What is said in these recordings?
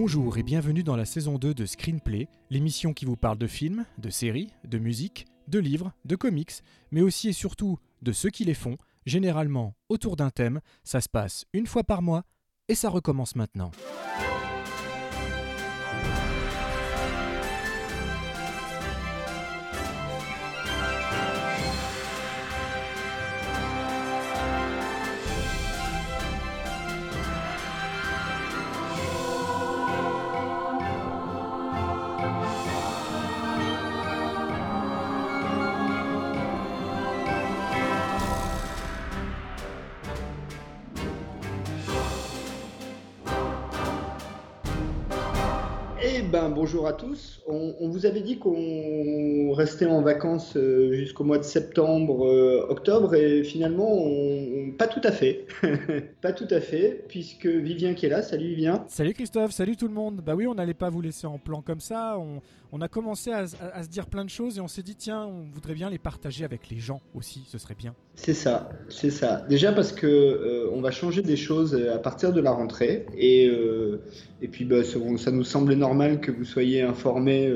Bonjour et bienvenue dans la saison 2 de Screenplay, l'émission qui vous parle de films, de séries, de musique, de livres, de comics, mais aussi et surtout de ceux qui les font, généralement autour d'un thème. Ça se passe une fois par mois et ça recommence maintenant. Ben, bonjour à tous. On, vous avait dit qu'on restait en vacances euh, jusqu'au mois de septembre, euh, octobre, et finalement, pas tout à fait. pas tout à fait, puisque Vivien qui est là. Salut Vivien. Salut Christophe, salut tout le monde. Bah oui, on n'allait pas vous laisser en plan comme ça. On, a commencé à se dire plein de choses et on s'est dit tiens, on voudrait bien les partager avec les gens aussi, ce serait bien. C'est ça, c'est ça. Déjà parce que euh, on va changer des choses euh, à partir de la rentrée, et, euh, et puis bah, ça, nous semblait normal que vous soyez informés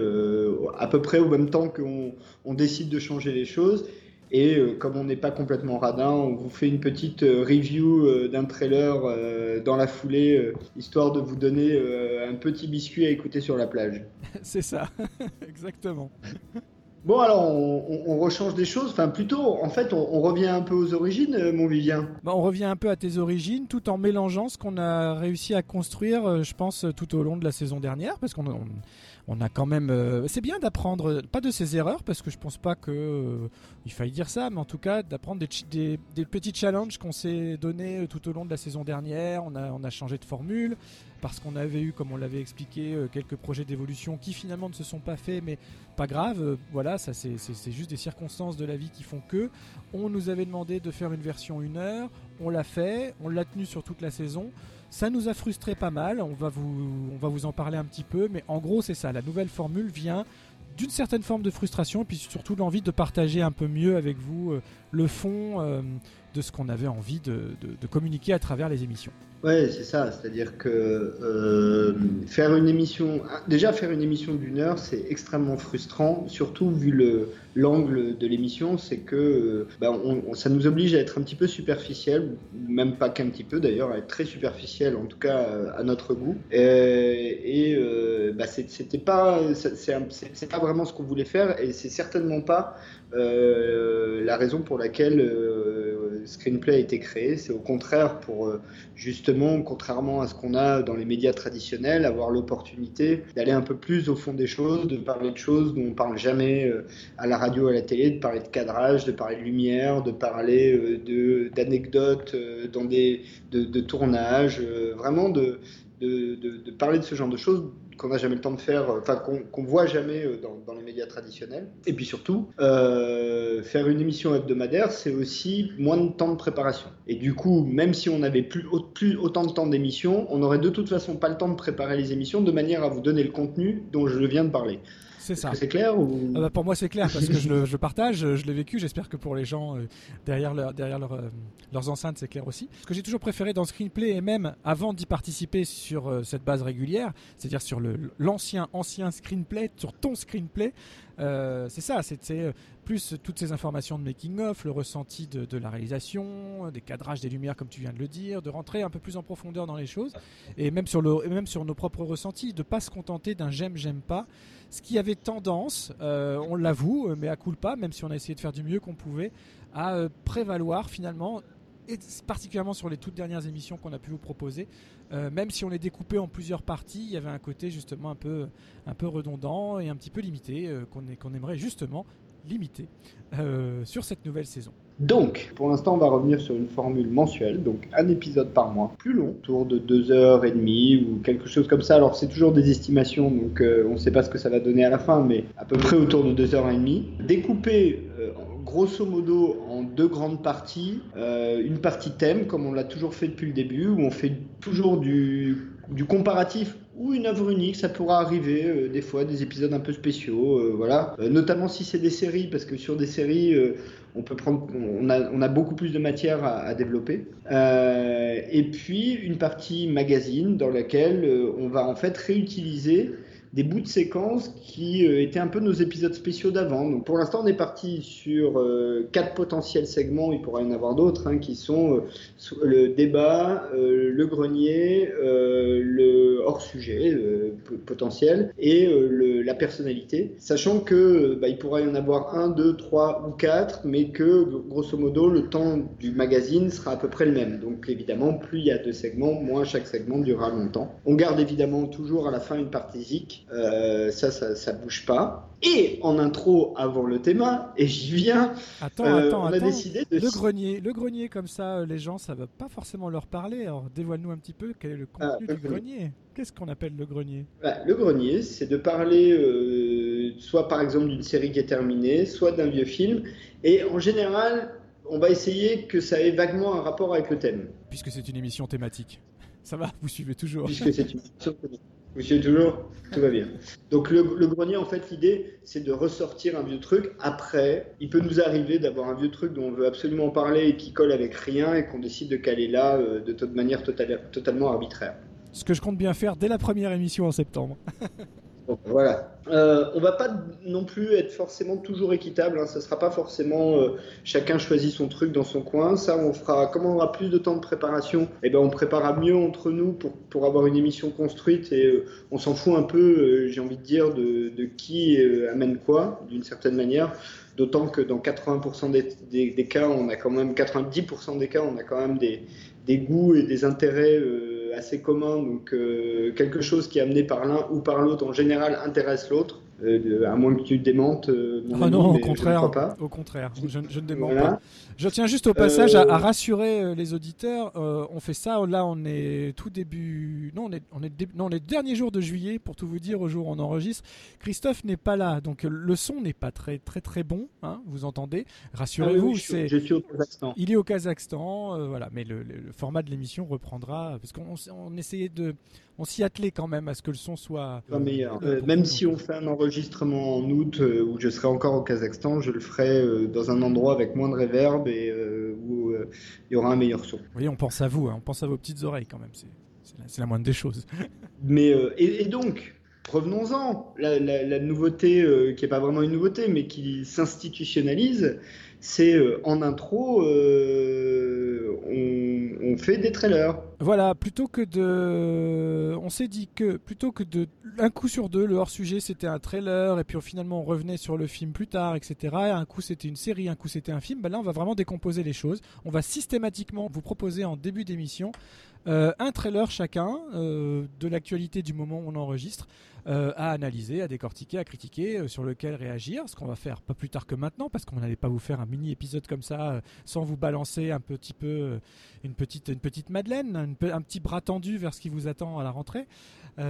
à peu près au même temps qu'on on décide de changer les choses. Et comme on n'est pas complètement radin, on vous fait une petite review d'un trailer dans la foulée, histoire de vous donner un petit biscuit à écouter sur la plage. C'est ça, exactement. Bon alors on, on- rechange des choses, enfin plutôt en fait on, on revient un peu aux origines, euh, mon Vivien. Bah, on revient un peu à tes origines tout en mélangeant ce qu'on a réussi à construire, euh, je pense, tout au long de la saison dernière, parce qu'on on, a quand même. euh, c'est bien d'apprendre, pas de ses erreurs, parce que je pense pas que euh, il faille dire ça, mais en tout cas d'apprendre des, petits challenges qu'on s'est donnés euh, tout au long de la saison dernière. On a, changé de formule parce qu'on avait eu, comme on l'avait expliqué, quelques projets d'évolution qui finalement ne se sont pas faits, mais pas grave. voilà, ça c'est juste des circonstances de la vie qui font que. On nous avait demandé de faire une version une heure, on l'a fait, on l'a tenu sur toute la saison. Ça nous a frustré pas mal, on va vous, en parler un petit peu, mais en gros c'est ça, la nouvelle formule vient d'une certaine forme de frustration, puis surtout l'envie de partager un peu mieux avec vous euh, le fond euh, de ce qu'on avait envie de, de- communiquer à travers les émissions. Ouais, c'est ça. C'est-à-dire que euh, faire une émission, déjà faire une émission d'une heure, c'est extrêmement frustrant, surtout vu le l'angle de l'émission, c'est que euh, bah, ça nous oblige à être un petit peu superficiel, même pas qu'un petit peu d'ailleurs, à être très superficiel, en tout cas euh, à notre goût. Et, bah, c'était pas, c'est pas vraiment ce qu'on voulait faire, et c'est certainement pas la raison pour laquelle Screenplay a été créé. C'est au contraire pour euh, justement, contrairement à ce qu'on a dans les médias traditionnels, avoir l'opportunité d'aller un peu plus au fond des choses, de parler de choses dont on parle jamais euh, à la radio, à la télé, de parler de cadrage, de parler de lumière, de parler euh, d'anecdotes dans des de, tournages, vraiment de, de, de parler de ce genre de choses qu'on n'a jamais le temps de faire, euh, enfin qu'on voit jamais euh, dans, les médias traditionnels. Et puis surtout, euh, faire une émission hebdomadaire, c'est aussi moins de temps de préparation. Et du coup, même si on n'avait plus, plus autant de temps d'émission, on n'aurait de toute façon pas le temps de préparer les émissions de manière à vous donner le contenu dont je viens de parler. C'est ça. c'est clair ou... Ah bah, pour moi c'est clair parce que je le, je partage, je l'ai vécu, j'espère que pour les gens euh, derrière, leur- derrière leur, euh, leurs enceintes c'est clair aussi. Ce que j'ai toujours préféré dans Screenplay et même avant d'y participer sur euh, cette base régulière, c'est-à-dire sur l'ancien ancien Screenplay, sur ton Screenplay, euh, c'est ça, c'est, euh, plus toutes ces informations de making-of, le ressenti de, la réalisation, des cadrages, des lumières comme tu viens de le dire, de rentrer un peu plus en profondeur dans les choses et même sur, nos propres ressentis, de pas se contenter d'un j'aime, j'aime pas. Ce qui avait tendance, euh, on l'avoue, mais à coup pas, même si on a essayé de faire du mieux qu'on pouvait, à prévaloir finalement, et particulièrement sur les toutes dernières émissions qu'on a pu vous proposer, euh, même si on les découpait en plusieurs parties, il y avait un côté justement un peu, un peu redondant et un petit peu limité, euh, qu'on aimerait justement limiter euh, sur cette nouvelle saison. Donc, pour l'instant, on va revenir sur une formule mensuelle, donc un épisode par mois, plus long, autour de deux heures et demie ou quelque chose comme ça. Alors, c'est toujours des estimations, donc on ne sait pas ce que ça va donner à la fin, mais à peu près autour de deux heures et demie. Découpé grosso modo en deux grandes parties. Euh, une partie thème, comme on l'a toujours fait depuis le début, où on fait toujours du, comparatif ou une œuvre unique, ça pourra arriver des fois, des épisodes un peu spéciaux, voilà. notamment si c'est des séries, parce que sur des séries, on peut prendre, on a, beaucoup plus de matière à développer. et puis une partie magazine dans laquelle on va en fait réutiliser des bouts de séquences qui euh, étaient un peu nos épisodes spéciaux d'avant. Donc pour l'instant, on est parti sur euh, quatre potentiels segments, il pourrait y en avoir d'autres, hein, qui sont euh, le débat, le grenier, le hors-sujet potentiel et la personnalité, sachant que bah, il pourrait y en avoir un, deux, trois ou quatre, mais que grosso modo, le temps du magazine sera à peu près le même. Donc évidemment, plus il y a de segments, moins chaque segment durera longtemps. On garde évidemment toujours à la fin une partie zik euh, ça, ça, ça, bouge pas. Et en intro, avant le thème, et j'y viens, attends, euh, attends, on a décidé de... Le grenier, le grenier comme ça, euh, les gens, ça va pas forcément leur parler. Alors dévoile-nous un petit peu quel est le ah, contenu du grenier. Qu'est-ce qu'on appelle le grenier? Bah, Le grenier, c'est de parler soit par exemple d'une série qui est terminée, soit d'un vieux film. Et en général, on va essayer que ça ait vaguement un rapport avec le thème. Puisque c'est une émission thématique. Ça va, vous suivez toujours. Puisque c'est une émission thématique. Suivez toujours Tout va bien. Donc le, grenier, en fait, l'idée, c'est de ressortir un vieux truc. Après, il peut nous arriver d'avoir un vieux truc dont on veut absolument parler et qui colle avec rien et qu'on décide de caler là euh, de toute manière totalement arbitraire. Ce que je compte bien faire dès la première émission en septembre. voilà. Euh, on va pas non plus être forcément toujours équitable. Hein. Ça sera pas forcément euh, chacun choisit son truc dans son coin. Ça, on fera. Comme on aura plus de temps de préparation, eh ben on préparera mieux entre nous pour, pour avoir une émission construite et euh, on s'en fout un peu. J'ai envie de dire de, qui amène quoi d'une certaine manière. D'autant que dans 80% des, des, cas, on a quand même 90% des cas, on a quand même des, des goûts et des intérêts assez commun, donc euh, quelque chose qui est amené par l'un ou par l'autre en général intéresse l'autre. Euh, à moins que tu démentes. Euh, ah non, au contraire, au contraire, je, ne dément pas. Je tiens juste au passage à, rassurer les auditeurs. on fait ça, là on est tout début, non on est, on est, non, on est dernier jour de juillet pour tout vous dire au jour où on enregistre. Christophe n'est pas là, donc le son n'est pas très très très bon, hein, vous entendez. Rassurez-vous, ah c'est. Je suis au Kazakhstan. Il est au Kazakhstan, voilà, mais le, format de l'émission reprendra parce qu'on on essayait de on s'y attelait quand même à ce que le son soit meilleur. Euh, même si on fait un enregistrement en août euh, où je serai encore au Kazakhstan, je le ferai euh, dans un endroit avec moins de réverb et où il y aura un meilleur son. Oui, on pense à vous, hein. on pense à vos petites oreilles quand même, c'est la, moindre des choses. Mais et, donc, revenons-en. La, nouveauté, qui n'est pas vraiment une nouveauté, mais qui s'institutionnalise, c'est en intro, on, fait des trailers. Voilà, plutôt que de. On s'est dit que plutôt que de. Un coup sur deux, le hors-sujet c'était un trailer, et puis finalement on revenait sur le film plus tard, etc. un coup c'était une série, un coup c'était un film. Ben là on va vraiment décomposer les choses. On va systématiquement vous proposer en début d'émission euh, un trailer chacun euh, de l'actualité du moment où on enregistre. Euh, à analyser, à décortiquer, à critiquer, euh, sur lequel réagir, ce qu'on va faire pas plus tard que maintenant, parce qu'on n'allait pas vous faire un mini épisode comme ça, euh, sans vous balancer un petit peu une petite, une petite Madeleine, un petit bras tendu vers ce qui vous attend à la rentrée.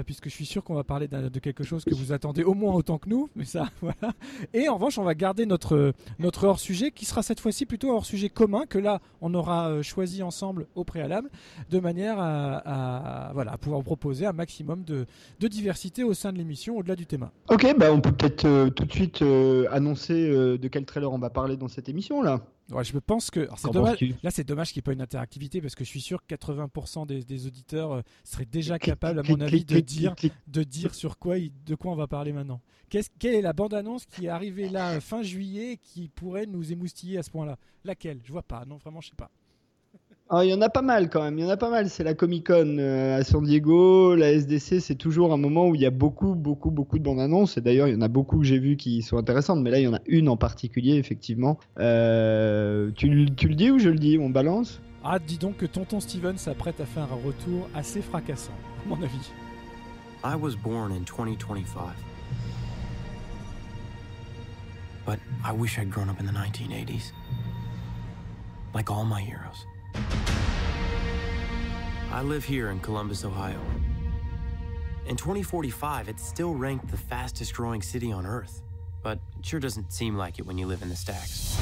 Puisque je suis sûr qu'on va parler de quelque chose que vous attendez au moins autant que nous, mais ça, voilà. Et en revanche, on va garder notre, notre hors-sujet, qui sera cette fois-ci plutôt un hors-sujet commun, que là, on aura choisi ensemble au préalable, de manière à, voilà, pouvoir proposer un maximum de, de, diversité au sein de l'émission, au-delà du thème. Ok, bah on peut peut-être euh, tout de suite annoncer de quel trailer on va parler dans cette émission, là. Ouais, je pense que dommage, là c'est dommage qu'il n'y ait pas une interactivité parce que je suis sûr que 80% des, auditeurs euh, seraient déjà capables à mon avis de dire de dire sur quoi de quoi on va parler maintenant. quelle est la bande annonce qui est arrivée là fin juillet qui pourrait nous émoustiller à ce point-là? Laquelle? Je vois pas. Non, vraiment, je sais pas. Ah, il y en a pas mal quand même, il y en a pas mal. C'est la Comic Con euh, à San Diego, la SDC, c'est toujours un moment où il y a beaucoup, beaucoup, beaucoup de bandes annonces. Et d'ailleurs, il y en a beaucoup que j'ai vu qui sont intéressantes, mais là, il y en a une en particulier, effectivement. Euh, tu, tu, le dis ou je le dis? On balance? Ah, dis donc que Tonton Steven s'apprête à faire un retour assez fracassant, à mon avis. I was born in 2025. But I wish I'd grown up in the 1980s. Like all my heroes. I live here in Columbus, Ohio. In 2045, it's still ranked the fastest growing city on Earth, but it sure doesn't seem like it when you live in the stacks.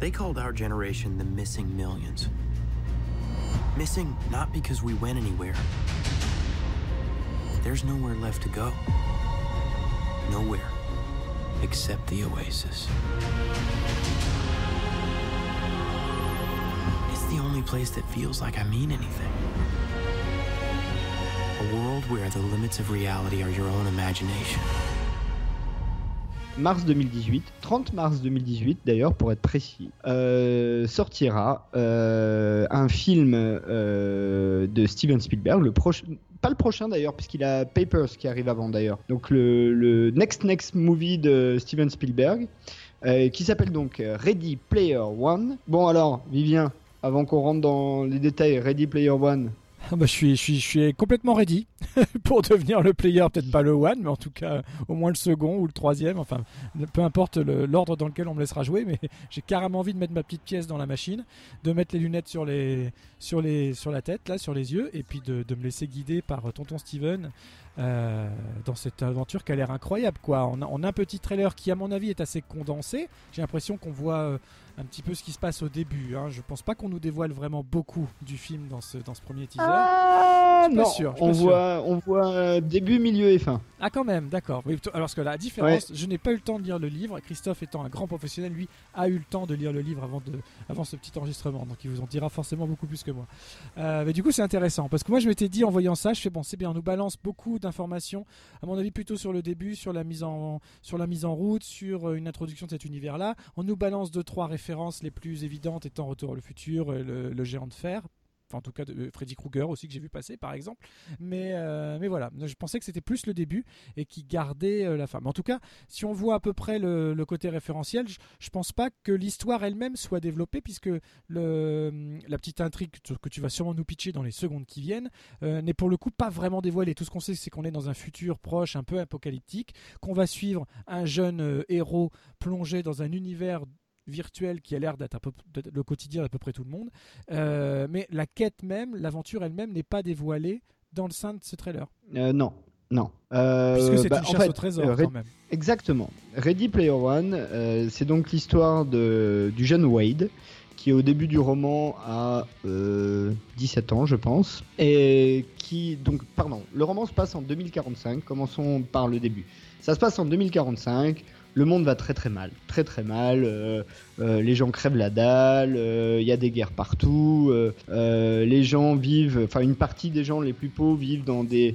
They called our generation the missing millions. Missing not because we went anywhere, there's nowhere left to go. Nowhere except the oasis. Only place that feels like I mean anything. A world where the limits of reality are your own imagination. mars 2018, 30 mars 2018 d'ailleurs pour être précis, euh, sortira euh, un film euh, de Steven Spielberg, le prochain, pas le prochain d'ailleurs, puisqu'il a Papers qui arrive avant d'ailleurs. Donc le, le next next movie de Steven Spielberg, euh, qui s'appelle donc Ready Player One. Bon alors, Vivien, avant qu'on rentre dans les détails, Ready Player One, ah bah, je, suis, je, suis, je suis complètement ready pour devenir le player, peut-être pas le one, mais en tout cas au moins le second ou le troisième, enfin peu importe l'ordre dans lequel on me laissera jouer, mais j'ai carrément envie de mettre ma petite pièce dans la machine, de mettre les lunettes sur, les, sur, les, sur la tête, là, sur les yeux, et puis de, de me laisser guider par tonton Steven euh, dans cette aventure qui a l'air incroyable. Quoi. On, a, on a un petit trailer qui à mon avis est assez condensé, j'ai l'impression qu'on voit... Euh, un petit peu ce qui se passe au début. Hein. Je pense pas qu'on nous dévoile vraiment beaucoup du film dans ce, dans ce premier teaser. Ah, non, sûr, on, voit, on voit début, milieu et fin. Ah quand même, d'accord. alors que la différence, je n'ai pas eu le temps de lire le livre. Christophe étant un grand professionnel, lui a eu le temps de lire le livre avant, de, avant ce petit enregistrement. Donc il vous en dira forcément beaucoup plus que moi. Euh, mais du coup c'est intéressant parce que moi je m'étais dit en voyant ça, je fais bon c'est bien, on nous balance beaucoup À mon avis plutôt sur le début, sur la mise en, route, sur euh, une introduction de cet univers-là. On nous balance deux trois références les plus évidentes étant Retour à le futur, le, le géant de fer, enfin en tout cas de euh, Freddy Krueger aussi que j'ai vu passer par exemple. Mais euh, mais voilà. Je pensais que c'était plus le début et qui gardait euh, la mais en tout cas si on voit à peu près le, côté référentiel je, je, pense pas que l'histoire elle-même soit développée puisque la petite intrigue que tu vas sûrement nous pitcher dans les secondes qui viennent n'est pour le coup pas vraiment dévoilée. Tout ce qu'on sait c'est qu'on est dans un futur proche un peu apocalyptique qu'on va suivre un jeune héros plongé dans un univers virtuel qui a l'air d'être le quotidien d'à peu près tout le monde. Euh, mais la quête même, l'aventure elle-même n'est pas dévoilée dans le sein de ce trailer. Euh, non, non. Euh, Puisque c'est bah, une chasse au trésor quand même. Exactement. Ready Player One, c'est donc l'histoire du jeune Wade qui au début du roman a 17 ans, je pense, et qui donc pardon, le roman se passe en 2045. Commençons par le début. Ça se passe en 2045 le monde va très très mal, très très mal. Euh, euh, les gens crèvent la dalle, il euh, y a des guerres partout. les gens vivent, enfin une partie des gens les plus pauvres vivent dans des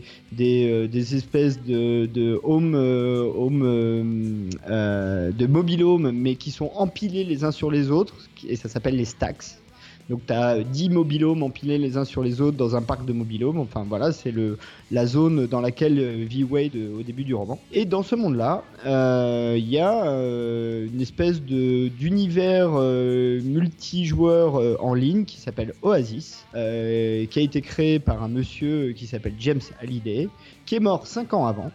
espèces de de home home de mobile home, mais qui sont empilés les uns sur les autres, et ça s'appelle les stacks. Donc tu as 10 mobilhomes empilés les uns sur les autres dans un parc de mobilhomes. Enfin voilà, c'est la zone dans laquelle vit Wade au début du roman. Et dans ce monde-là, il euh, y a euh, une espèce d'univers euh, multijoueur en ligne qui s'appelle Oasis, qui a été créé par un monsieur qui s'appelle James Hallyday, qui est mort 5 ans avant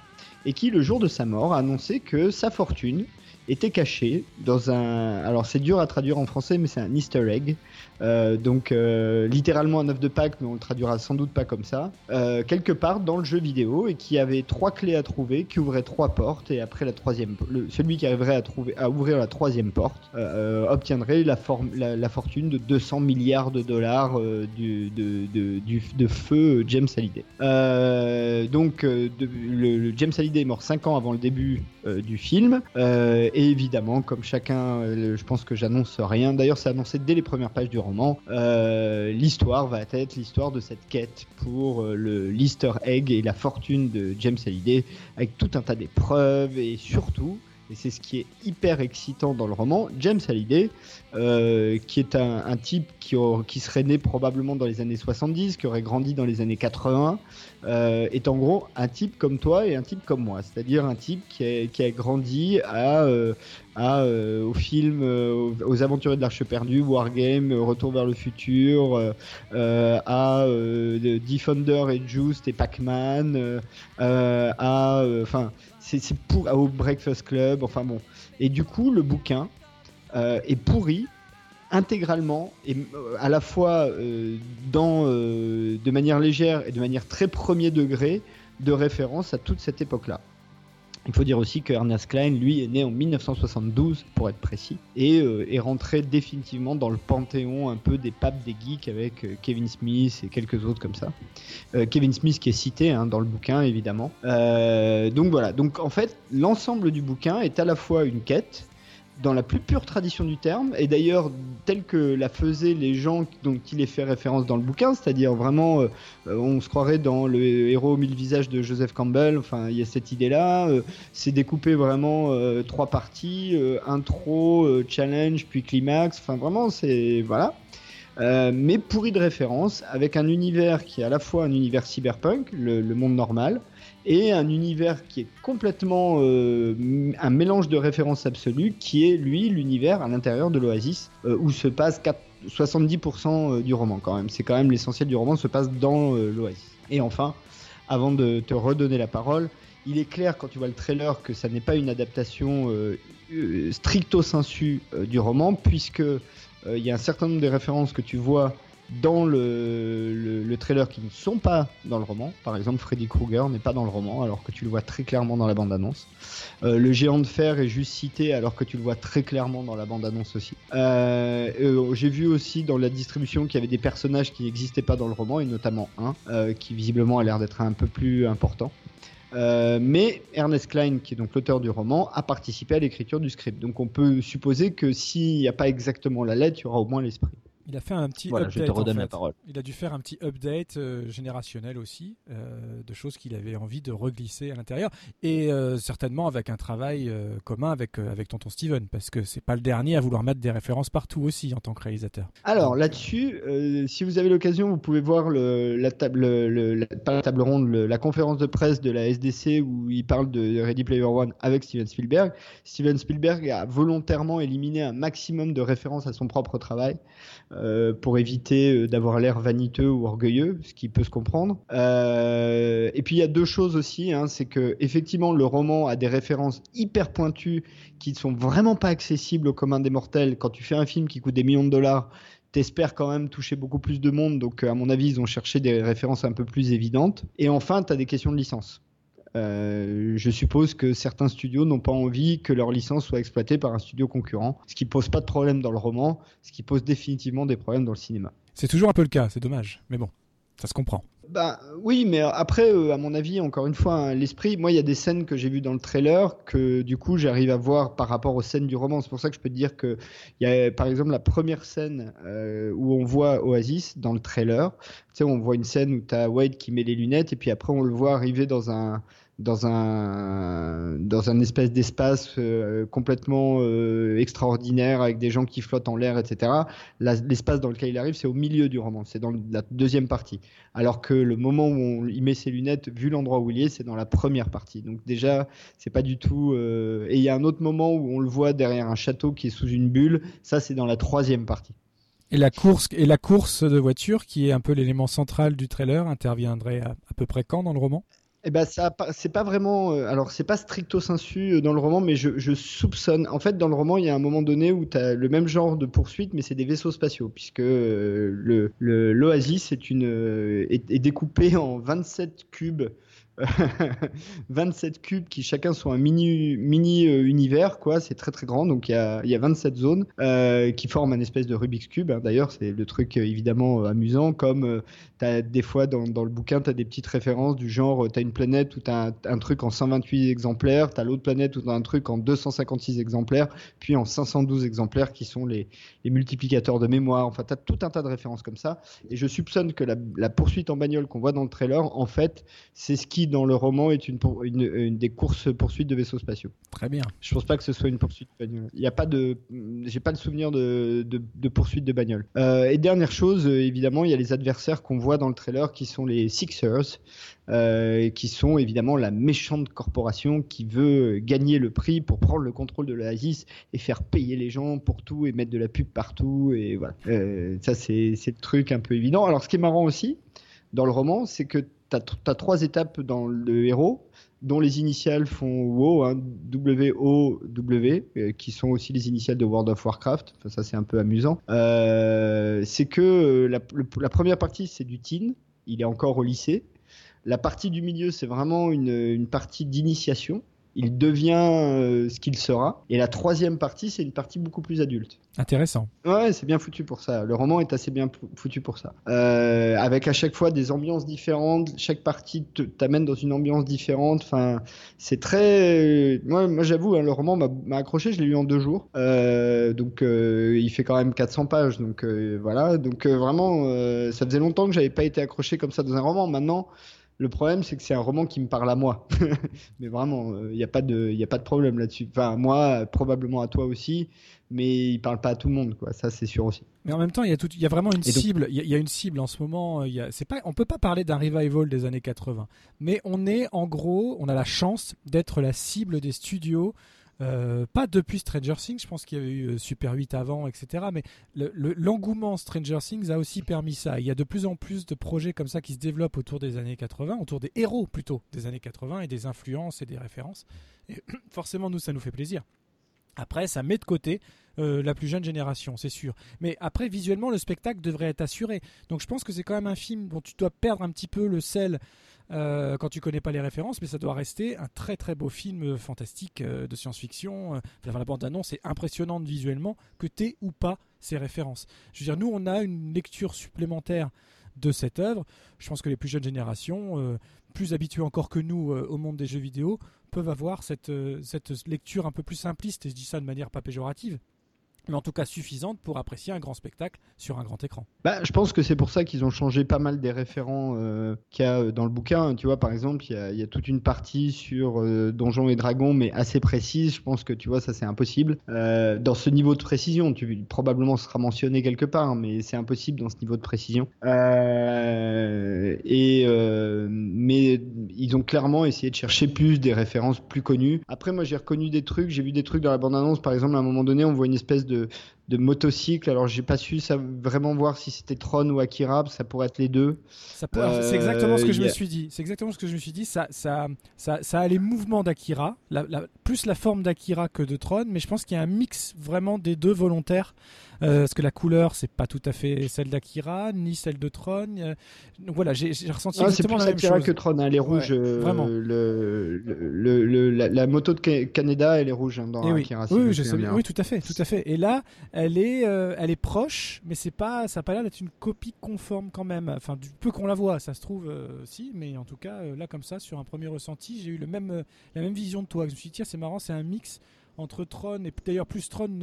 et qui, le jour de sa mort, a annoncé que sa fortune était cachée dans un... Alors c'est dur à traduire en français, mais c'est un easter egg. Euh, donc euh, littéralement un œuf de Pâques, mais on le traduira sans doute pas comme ça, euh, quelque part dans le jeu vidéo et qui avait trois clés à trouver, qui ouvraient trois portes et après la troisième, celui qui arriverait à trouver, à ouvrir la troisième porte obtiendrait la, fortune de 200 milliards de dollars de, feu James Hallyday. donc le, James Hallyday est mort 5 ans avant le début du film et évidemment comme chacun, je pense que j'annonce rien. D'ailleurs c'est annoncé dès les premières pages du euh, l'histoire va être l'histoire de cette quête pour euh, le l'Easter egg et la fortune de James Hallyday, avec tout un tas d'épreuves et surtout, et c'est ce qui est hyper excitant dans le roman, James Hallyday, euh, qui est un, type qui, qui, serait né probablement dans les années 70, qui aurait grandi dans les années 80, est en gros un type comme toi et un type comme moi, c'est-à-dire un type qui a, qui a grandi à, à, euh, aux films, euh, aux aventuriers de l'Arche perdue, Wargame, euh, Retour vers le futur, à Defender et Just et Pac-Man, à, enfin, c'est pour au Breakfast Club, enfin bon. Et du coup, le bouquin est pourri intégralement et à la fois dans de manière légère et de manière très premier degré de référence à toute cette époque-là. Il faut dire aussi que Ernest Klein, lui, est né en 1972, pour être précis, et euh, est rentré définitivement dans le panthéon un peu des papes des geeks avec euh, Kevin Smith et quelques autres comme ça. Euh, Kevin Smith qui est cité hein, dans le bouquin, évidemment. donc voilà, donc en fait, l'ensemble du bouquin est à la fois une quête, dans la plus pure tradition du terme, et d'ailleurs tel que la faisaient les gens dont il est fait référence dans le bouquin, c'est-à-dire vraiment, euh, on se croirait dans le héros mille visages de Joseph Campbell, enfin il y a cette idée-là, euh, c'est découpé vraiment euh, trois parties, intro, challenge, puis climax, enfin vraiment c'est... voilà. mais pourri de référence, avec un univers qui est à la fois un univers cyberpunk, le monde normal, et un univers qui est complètement euh, un mélange de références absolues, qui est lui l'univers à l'intérieur de l'Oasis, euh, où se passe 70% euh, du roman quand même. C'est quand même l'essentiel du roman se passe dans l'Oasis. Et enfin, avant de te redonner la parole, il est clair quand tu vois le trailer que ça n'est pas une adaptation stricto sensu du roman, puisque il y a un certain nombre de références que tu vois dans le, le, trailer qui ne sont pas dans le roman. Par exemple, Freddy Krueger n'est pas dans le roman alors que tu le vois très clairement dans la bande-annonce. Euh, le géant de fer est juste cité alors que tu le vois très clairement dans la bande-annonce aussi. Euh, euh, j'ai vu aussi dans la distribution qu'il y avait des personnages qui n'existaient pas dans le roman et notamment un qui visiblement a l'air d'être un peu plus important. mais Ernest Klein, qui est donc l'auteur du roman, a participé à l'écriture du script. Donc on peut supposer que s'il n'y a pas exactement la lettre, il y aura au moins l'esprit. Il a fait un petit voilà, update. Je te redonne en la parole. Il a dû faire un petit update euh, générationnel aussi, euh, de choses qu'il avait envie de reglisser à l'intérieur, et euh, certainement avec un travail euh, commun avec avec tonton Steven, parce que c'est pas le dernier à vouloir mettre des références partout aussi en tant que réalisateur. Alors là-dessus, si vous avez l'occasion, vous pouvez voir le, la table, le, la, pas la table ronde, la conférence de presse de la SDC où il parle de Ready Player One avec Steven Spielberg. Steven Spielberg a volontairement éliminé un maximum de références à son propre travail. Euh, pour éviter euh, d'avoir l'air vaniteux ou orgueilleux, ce qui peut se comprendre. Euh, et puis il y a deux choses aussi, hein, c'est que effectivement le roman a des références hyper pointues qui ne sont vraiment pas accessibles au commun des mortels. Quand tu fais un film qui coûte des millions de dollars, t'espères quand même toucher beaucoup plus de monde, donc à mon avis ils ont cherché des références un peu plus évidentes. Et enfin, tu as des questions de licence. Euh, je suppose que certains studios n'ont pas envie que leur licence soit exploitée par un studio concurrent, ce qui pose pas de problème dans le roman, ce qui pose définitivement des problèmes dans le cinéma. C'est toujours un peu le cas, c'est dommage, mais bon, ça se comprend. Bah oui, mais après, euh, à mon avis, encore une fois, hein, l'esprit, moi, il y a des scènes que j'ai vues dans le trailer que du coup, j'arrive à voir par rapport aux scènes du roman. C'est pour ça que je peux te dire que il y a, par exemple, la première scène euh, où on voit Oasis dans le trailer. Tu sais, on voit une scène où tu as Wade qui met les lunettes et puis après, on le voit arriver dans un dans un dans un espèce d'espace euh, complètement euh, extraordinaire avec des gens qui flottent en l'air, etc. L'espace dans lequel il arrive, c'est au milieu du roman, c'est dans la deuxième partie. Alors que le moment où on, il met ses lunettes, vu l'endroit où il est, c'est dans la première partie. Donc déjà, c'est pas du tout. Euh... Et il y a un autre moment où on le voit derrière un château qui est sous une bulle. Ça, c'est dans la troisième partie. Et la course et la course de voiture, qui est un peu l'élément central du trailer, interviendrait à peu près quand dans le roman? Eh ben ça, c'est pas vraiment. Euh, alors c'est pas stricto sensu euh, dans le roman, mais je, soupçonne. En fait, dans le roman, il y a un moment donné où tu as le même genre de poursuite, mais c'est des vaisseaux spatiaux, puisque euh, l'Oasis est une est, découpé en 27 cubes 27 cubes qui chacun sont un mini, mini euh, univers, quoi. C'est très très grand. Donc il y a, y a 27 zones euh, qui forment un espèce de Rubik's Cube. Hein. D'ailleurs, c'est le truc euh, évidemment amusant. Comme as des fois dans, dans le bouquin, tu as des petites références du genre tu as une planète où tu as un, truc en 128 exemplaires, tu as l'autre planète où tu as un truc en 256 exemplaires, puis en 512 exemplaires qui sont les, les multiplicateurs de mémoire. Enfin, tu as tout un tas de références comme ça. Et je soupçonne que la poursuite en bagnole qu'on voit dans le trailer, en fait, c'est ce qui dans le roman est une, une, des courses poursuites de vaisseaux spatiaux. Très bien. Je pense pas que ce soit une poursuite de bagnole. Il n'y a pas de, j'ai pas le souvenir de, de, poursuite de bagnole. Euh, et dernière chose, euh, évidemment, il y a les adversaires qu'on voit dans le trailer qui sont les Sixers, euh, qui sont évidemment la méchante corporation qui veut gagner le prix pour prendre le contrôle de l'Oasis et faire payer les gens pour tout et mettre de la pub partout et voilà. ça c'est c'est le truc un peu évident. Alors ce qui est marrant aussi dans le roman, c'est que tu as, trois étapes dans le héros, dont les initiales font WoW, hein, W-O-W, euh, qui sont aussi les initiales de World of Warcraft. Enfin, ça, c'est un peu amusant. Euh, c'est que euh, la, première partie, c'est du teen. Il est encore au lycée. La partie du milieu, c'est vraiment une partie d'initiation il devient euh, ce qu'il sera. Et la troisième partie, c'est une partie beaucoup plus adulte. Intéressant. Ouais, c'est bien foutu pour ça. Le roman est assez bien foutu pour ça. Euh, avec à chaque fois des ambiances différentes. Chaque partie t'amène dans une ambiance différente. Enfin, c'est très. Moi, moi j'avoue, hein, le roman m'a accroché. Je l'ai lu en deux jours. Euh, donc, euh, il fait quand même 400 pages. Donc, euh, voilà. Donc, euh, vraiment, ça faisait longtemps que j'avais pas été accroché comme ça dans un roman. Maintenant. Le problème, c'est que c'est un roman qui me parle à moi. mais vraiment, il n'y a, pas de, y a pas de problème là-dessi. Enfin, moi, probablement à toi aussi mais il parle pas à tout le monde, quoi. Ça, c'est sûr aussi. Mais en même temps, il y a, tout, y a vraiment une cible. Il y, a, une cible en ce moment. Il y a, pas, on peut pas parler d'un revival des années 80, mais on est en gros, on a la chance d'être la cible des studios. Euh, pas depuis Stranger Things, je pense qu'il y avait eu euh, Super 8 avant, etc. Mais l'engouement Stranger Things a aussi permis ça. Il y a de plus en plus de projets comme ça qui se développent autour des années 80, autour des héros plutôt des années 80 et des influences et des références. Et forcément, nous, ça nous fait plaisir. Après, ça met de côté euh, la plus jeune génération, c'est sûr. Mais après, visuellement, le spectacle devrait être assuré. Donc je pense que c'est quand même un film dont tu dois perdre un petit peu le sel euh, quand tu connais pas les références, mais ça doit rester un très très beau film fantastique euh, de science-fiction. la bande-annonce est impressionnante visuellement, que tu ou pas ces références. Je veux dire, nous, on a une lecture supplémentaire de cette œuvre. Je pense que les plus jeunes générations, plus habituées encore que nous au monde des jeux vidéo, peuvent avoir cette, euh, cette lecture un peu plus simpliste, et je dis ça de manière pas péjorative, mais en tout cas suffisante pour apprécier un grand spectacle sur un grand écran. Bah, je pense que c'est pour ça qu'ils ont changé pas mal des référents euh, qu'il y a euh, dans le bouquin. Tu vois, par exemple, il y a, toute une partie sur euh, Donjons et Dragons, mais assez précise. Je pense que tu vois, ça c'est impossible. dans ce niveau de précision, tu probablement sera mentionné quelque part, mais c'est impossible dans ce niveau de précision. et mais ils ont clairement essayé de chercher plus des références plus connues. Après, moi j'ai reconnu des trucs, j'ai vu des trucs dans la bande-annonce. Par exemple, à un moment donné, on voit une espèce de de, motocycle. Alors, j'ai pas su ça, vraiment voir si c'était Tron ou Akira, ça pourrait être les deux. c'est exactement ce que je me suis dit. C'est exactement ce que je me suis dit. Ça, ça, ça, ça a les mouvements d'Akira, plus la forme d'Akira que de Tron, mais je pense qu'il y a un mix vraiment des deux volontaires. Euh, parce que la couleur, c'est pas tout à fait celle d'Akira, ni celle de Tron. donc voilà, j'ai ressenti ah, exactement la même Akira que Tron, hein, les rouges. Euh, vraiment. Le, le, la, moto de Canada, elle est rouge hein, dans eh Akira. oui, oui, tout à fait, tout à fait. Et là, elle est, euh, elle est proche, mais c'est pas, ça n'a pas l'air d'être une copie conforme quand même. Enfin, du peu qu'on la voit, ça se trouve, si, mais en tout cas, là comme ça, sur un premier ressenti, j'ai eu le même, la même vision de toi. Je me suis dit, tiens, c'est marrant, c'est un mix entre Tron et d'ailleurs plus Tron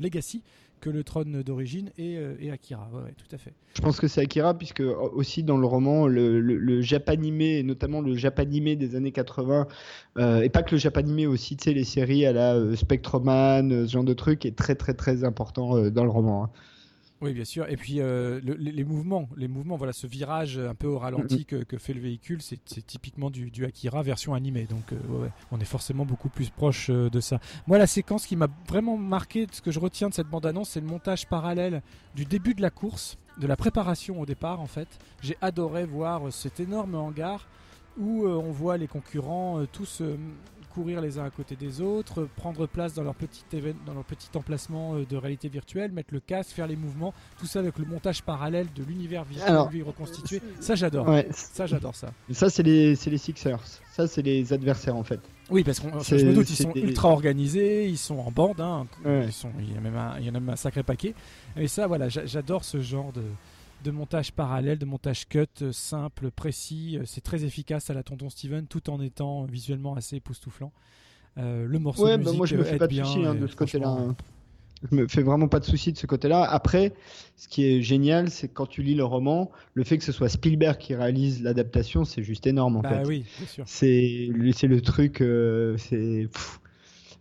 Legacy que le trône d'origine et, euh, Akira. Tout à fait. Je pense que c'est Akira, puisque aussi dans le roman, le, le, japanimé, notamment le japanimé des années 80, euh, et pas que le japanimé aussi, tu les séries à la euh, ce genre de truc, est très très très important dans le roman. Hein. Oui, bien sûr. Et puis euh, les, mouvements, les mouvements, voilà, ce virage un peu au ralenti que, fait le véhicule, c'est typiquement du, Akira version animée. Donc, euh, on est forcément beaucoup plus proche euh, de ça. Moi, la séquence qui m'a vraiment marqué, ce que je retiens de cette bande-annonce, c'est le montage parallèle du début de la course, de la préparation au départ, en fait. J'ai adoré voir cet énorme hangar où on voit les concurrents tous courir les uns à côté des autres, prendre place dans leur petit, dans leur petit emplacement euh, de réalité virtuelle, mettre le casque, faire les mouvements, tout ça avec le montage parallèle de l'univers virtuel reconstitué. Ça j'adore. Ça j'adore ça. Ça c'est les, les Sixers. Ça c'est les adversaires en fait. Oui, parce que je me doute, ils sont ultra organisés, ils sont en bande, hein. ils sont, il, y a même un, il y en a même un sacré paquet. Et ça, voilà, j'adore ce genre de, de montage parallèle, de montage cut euh, simple, précis. Euh, c'est très efficace à la Tonton Steven tout en étant visuellement assez époustouflant. Euh, le morceau de bah, musique moi je me fais pas de soucis hein, de ce côté-là. Hein. Je me fais vraiment pas de soucis de ce côté-là. Après, ce qui est génial, c'est quand tu lis le roman, le fait que ce soit Spielberg qui réalise l'adaptation, c'est juste énorme en bah fait. Oui, sûr. C'est c'est le truc, c'est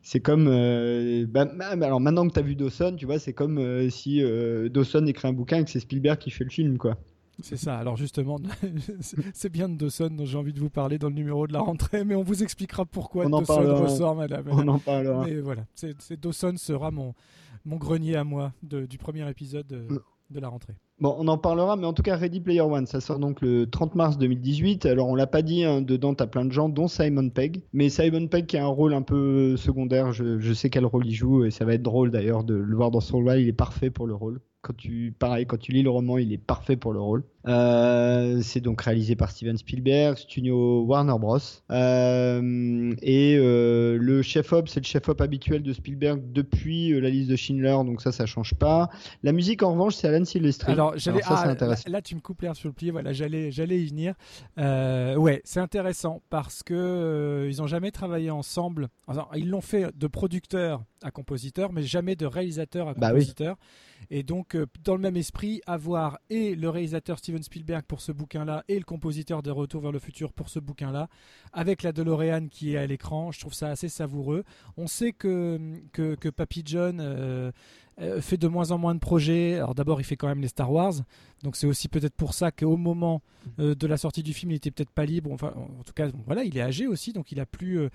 c'est comme euh, bah, alors maintenant que tu as vu Dawson, tu vois, c'est comme euh, si euh, Dawson écrit un bouquin et que c'est Spielberg qui fait le film, quoi. C'est ça. Alors justement, c'est bien de Dawson dont j'ai envie de vous parler dans le numéro de la rentrée, mais on vous expliquera pourquoi on Dawson ressort, madame. On en parlera. Mais voilà, c'est Dawson sera mon mon grenier à moi de, du premier épisode de, de la rentrée. Bon, on en parlera, mais en tout cas, Ready Player One, ça sort donc le 30 mars 2018. Alors, on l'a pas dit, hein, dedans, t'as plein de gens, dont Simon Pegg. Mais Simon Pegg qui a un rôle un peu secondaire, je, je sais quel rôle il joue, et ça va être drôle d'ailleurs de le voir dans ce rôle-là, il est parfait pour le rôle quand tu, pareil, quand tu lis le roman, il est parfait pour le rôle. Euh, c'est donc réalisé par Steven Spielberg, studio Warner Bros. Euh, et euh, le chef-op, c'est le chef-op habituel de Spielberg depuis la liste de Schindler, donc ça, ça change pas. La musique, en revanche, c'est Alan Silvestri. Alors, ça, c'est ah, là, tu me coupes l'air sur le pied. Voilà, j'allais, j'allais y venir. Ouais, c'est intéressant parce que ils ont jamais travaillé ensemble. Ils l'ont fait de producteur à compositeur, mais jamais de réalisateur à Bah oui. Et donc, euh, dans le même esprit, avoir et le réalisateur Steven Spielberg pour ce bouquin-là et le compositeur de Retour vers le futur pour ce bouquin-là, avec la DeLorean qui est à l'écran, je trouve ça assez savoureux. On sait que, que, que John euh, fait de moins en moins de projets. Alors d'abord, il fait quand même les Star Wars, donc c'est aussi peut-être pour ça qu'au moment euh, de la sortie du film, il était peut-être pas libre. Enfin, en tout cas, bon, voilà, il est âgé aussi, donc il a plus euh,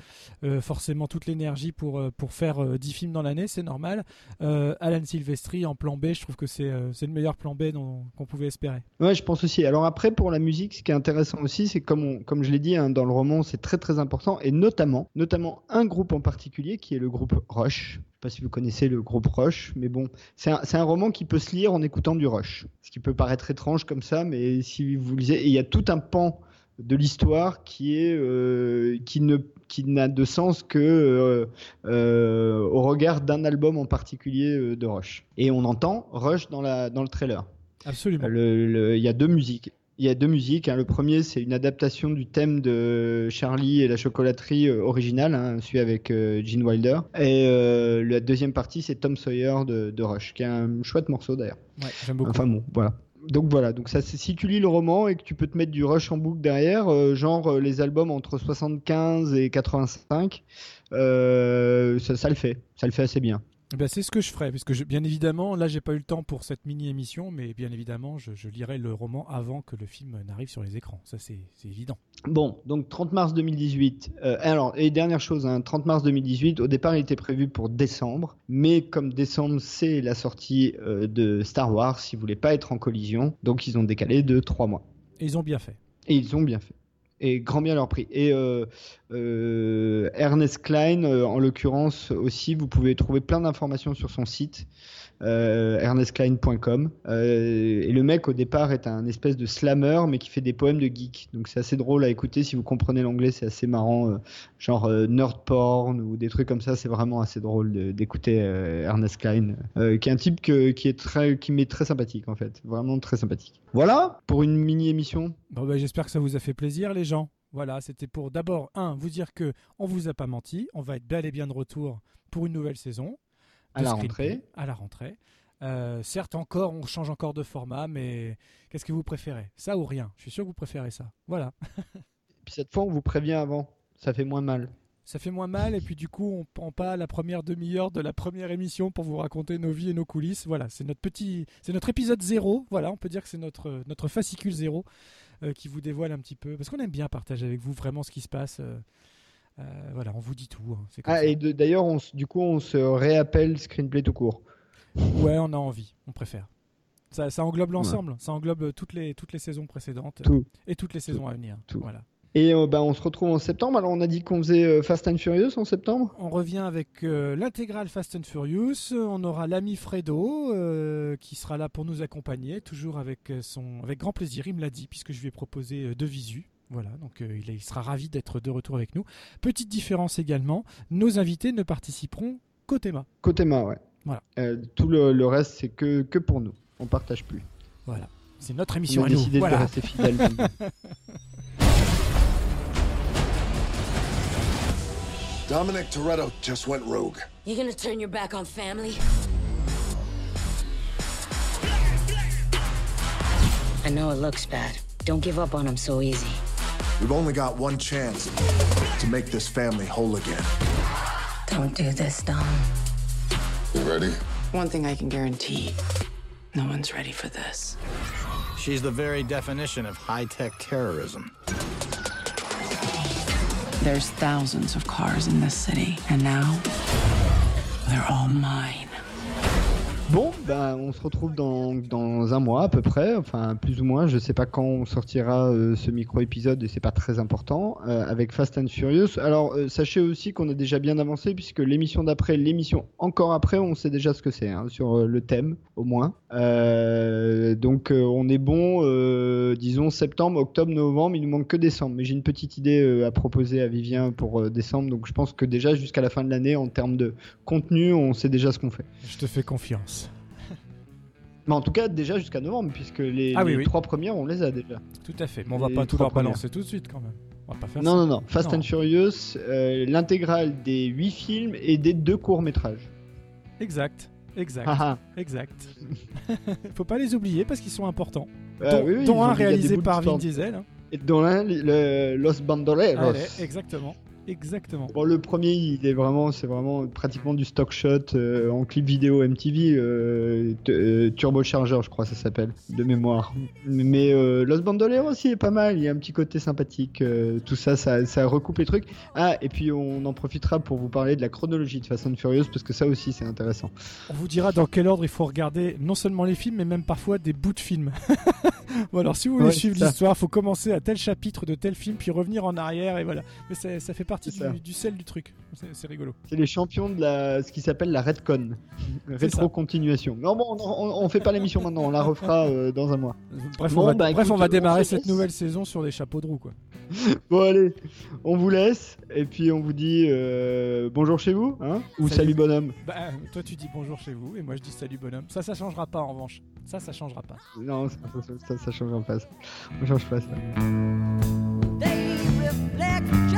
euh, forcément toute l'énergie pour euh, pour faire euh, 10 films dans l'année, c'est normal. Euh, Alan Silvestri en plan B, je trouve que c'est euh, c'est le meilleur plan B qu'on pouvait espérer. Ouais, je pense aussi. Alors après, pour la musique, ce qui est intéressant aussi, c'est comme, on- comme je l'ai dit hein, dans le roman, c'est très très important, et notamment, notamment un groupe en particulier qui est le groupe Rush. Je sais pas si vous connaissez le groupe Rush, mais bon, c'est un, roman qui peut se lire en écoutant du Rush. Ce qui peut paraître étrange comme ça, mais si vous lisez, il y a tout un pan de l'histoire qui est euh, qui ne qui n'a de sens que euh, euh, au regard d'un album en particulier de Rush. Et on entend Rush dans la dans le trailer. Absolument. Il y a deux musiques. Il y a deux musiques. hein. Le premier, c'est une adaptation du thème de Charlie et la chocolaterie euh, originale, hein, celui avec euh, Gene Wilder. Et euh, la deuxième partie, c'est Tom Sawyer de, de Rush, qui est un chouette morceau d'ailleurs. Ouais, j'aime beaucoup. Enfin bon, voilà. Donc voilà, donc ça, si tu lis le roman et que tu peux te mettre du Rush en boucle derrière, euh, genre les albums entre 75 et 85, euh, ça, ça le fait, ça le fait assez bien. Eh ben, c'est ce que je ferai, puisque je- bien évidemment, là, j'ai pas eu le temps pour cette mini-émission, mais bien évidemment, je, je lirai le roman avant que le film n'arrive sur les écrans. Ça, c'est c'est évident. Bon, donc 30 mars 2018. Euh, alors, et dernière chose, hein, 30 mars 2018, au départ, il était prévu pour décembre, mais comme décembre, c'est la sortie euh, de Star Wars, ils voulaient pas être en collision, donc ils ont décalé de 3 mois. Et ils ont bien fait. Et ils ont bien fait. Et grand bien leur prix. Et euh, euh, Ernest Klein, euh, en l'occurrence aussi, vous pouvez trouver plein d'informations sur son site, ernestklein.com. Et le mec, au départ, est un espèce de slammer, mais qui fait des poèmes de geek. Donc c'est assez drôle à écouter. Si vous comprenez l'anglais, c'est assez marrant. genre nerd porn ou des trucs comme ça. C'est vraiment assez drôle d'écouter Ernest Klein, qui est un type qui est très, m'est très sympathique en fait. Vraiment très sympathique. Voilà pour une mini émission. Ben, J'espère que ça vous a fait plaisir, les gens. Voilà, c'était pour d'abord, un, vous dire que on vous a pas menti. On va être bel et bien de retour pour une nouvelle saison. À la rentrée. À la rentrée. Euh, certes, encore, on change encore de format, mais qu'est-ce que vous préférez? Ça ou rien? Je suis sûr que vous préférez ça. Voilà. Puis cette fois, on vous prévient avant. Ça fait moins mal. Ça fait moins mal, et puis du coup, on prend pas la première demi-heure de la première émission pour vous raconter nos vies et nos coulisses. Voilà, c'est notre petit, c'est notre épisode zéro. Voilà, on peut dire que c'est notre notre fascicule zéro qui vous dévoile un petit peu, parce qu'on aime bien partager avec vous vraiment ce qui se passe. euh, euh, voilà, on vous dit tout. hein, comme Ah, ça. et d'ailleurs, du coup, on se réappelle screenplay tout court. Ouais, on a envie, on préfère. Ça, ça englobe l'ensemble, ça englobe toutes les toutes les saisons précédentes euh, Tout. et toutes les saisons à venir. Tout. Voilà. Et euh, bah, on se retrouve en septembre. Alors, on a dit qu'on faisait euh, Fast and Furious en septembre. On revient avec euh, l'intégrale Fast and Furious. On aura l'ami Fredo euh, qui sera là pour nous accompagner, toujours avec son, avec grand plaisir. Il me l'a dit puisque je lui ai proposé deux visus. Voilà, donc euh, il, sera ravi d'être de retour avec nous. Petite différence également, nos invités ne participeront qu'au thème. Côté main, ouais. Voilà. Euh, tout le, le reste, c'est que, que pour nous. On partage plus. Voilà, c'est notre On émission a à nous. décidé de Voilà. rester fidèles. Dominic Toretto just went rogue. You gonna turn your back on family? I know it looks bad. Don't give up on him so easy. We've only got one chance to make this family whole again. Don't do this, Dom. You ready? One thing I can guarantee no one's ready for this. She's the very definition of high tech terrorism. There's thousands of cars in this city, and now they're all mine. Bon, ben, on se retrouve dans, dans un mois à peu près, enfin plus ou moins. Je sais pas quand on sortira euh, ce micro-épisode et c'est pas très important, euh, avec Fast and Furious. Alors, euh, sachez aussi qu'on a déjà bien avancé puisque l'émission d'après, l'émission encore après, on sait déjà ce que c'est, hein, sur le thème au moins. Donc, on est bon, disons septembre, octobre, novembre, il nous manque que décembre. Mais j'ai une petite idée à proposer à Vivien pour décembre, donc je pense que déjà jusqu'à la fin de l'année, en termes de contenu, on sait déjà ce qu'on fait. Je te fais confiance. Mais en tout cas, déjà jusqu'à novembre, puisque les, Ah oui, les oui. trois premières, on les a déjà. Tout à fait. Mais on va Les pas tout leur premières. balancer tout de suite quand même. On va pas faire Non, ça. non, non. Fast Non. and Furious, euh, l'intégrale des huit films et des deux courts-métrages. Exact. Exact. Ah, ah. exact. Faut pas les oublier parce qu'ils sont importants. Dont oui, un réalisé par Vin. Diesel. hein. Et dont l'un, le Los Bandoleros. Allez, exactement. Exactement. Bon, le premier, il est vraiment, c'est vraiment pratiquement du stock shot euh, en clip vidéo MTV, euh, euh, Turbocharger, je crois, ça s'appelle, de mémoire. Mais euh, Los Bandoleros aussi est pas mal. Il y a un petit côté sympathique. tout ça, ça, ça recoupe les trucs. Ah, et puis on en profitera pour vous parler de la chronologie de Fast and Furious parce que ça aussi, c'est intéressant. On vous dira dans quel ordre il faut regarder non seulement les films, mais même parfois des bouts de films. bon, alors si vous voulez Ouais, suivre l'histoire, faut commencer à tel chapitre de tel film, puis revenir en arrière, et voilà. Mais ça, ça fait partie C'est ça. du, du sel du truc. C'est rigolo. C'est les champions de la, ce qui s'appelle la Redcon, rétro-continuation. Non, bon, on, on, on fait pas l'émission maintenant, on la refera euh, dans un mois. Bref, Bon, on va, bah, bref, écoute, on va démarrer cette nouvelle saison sur des chapeaux de roue, quoi. Bon, allez, on vous laisse, et puis on vous dit euh, bonjour chez vous, hein, ou Salut. salut bonhomme. Bah, toi, tu dis bonjour chez vous, et moi, je dis salut bonhomme. Ça, ça changera pas en revanche. Ça, ça changera pas. Non, ça, ça, ça, ça changera pas. On change pas ça. Reflect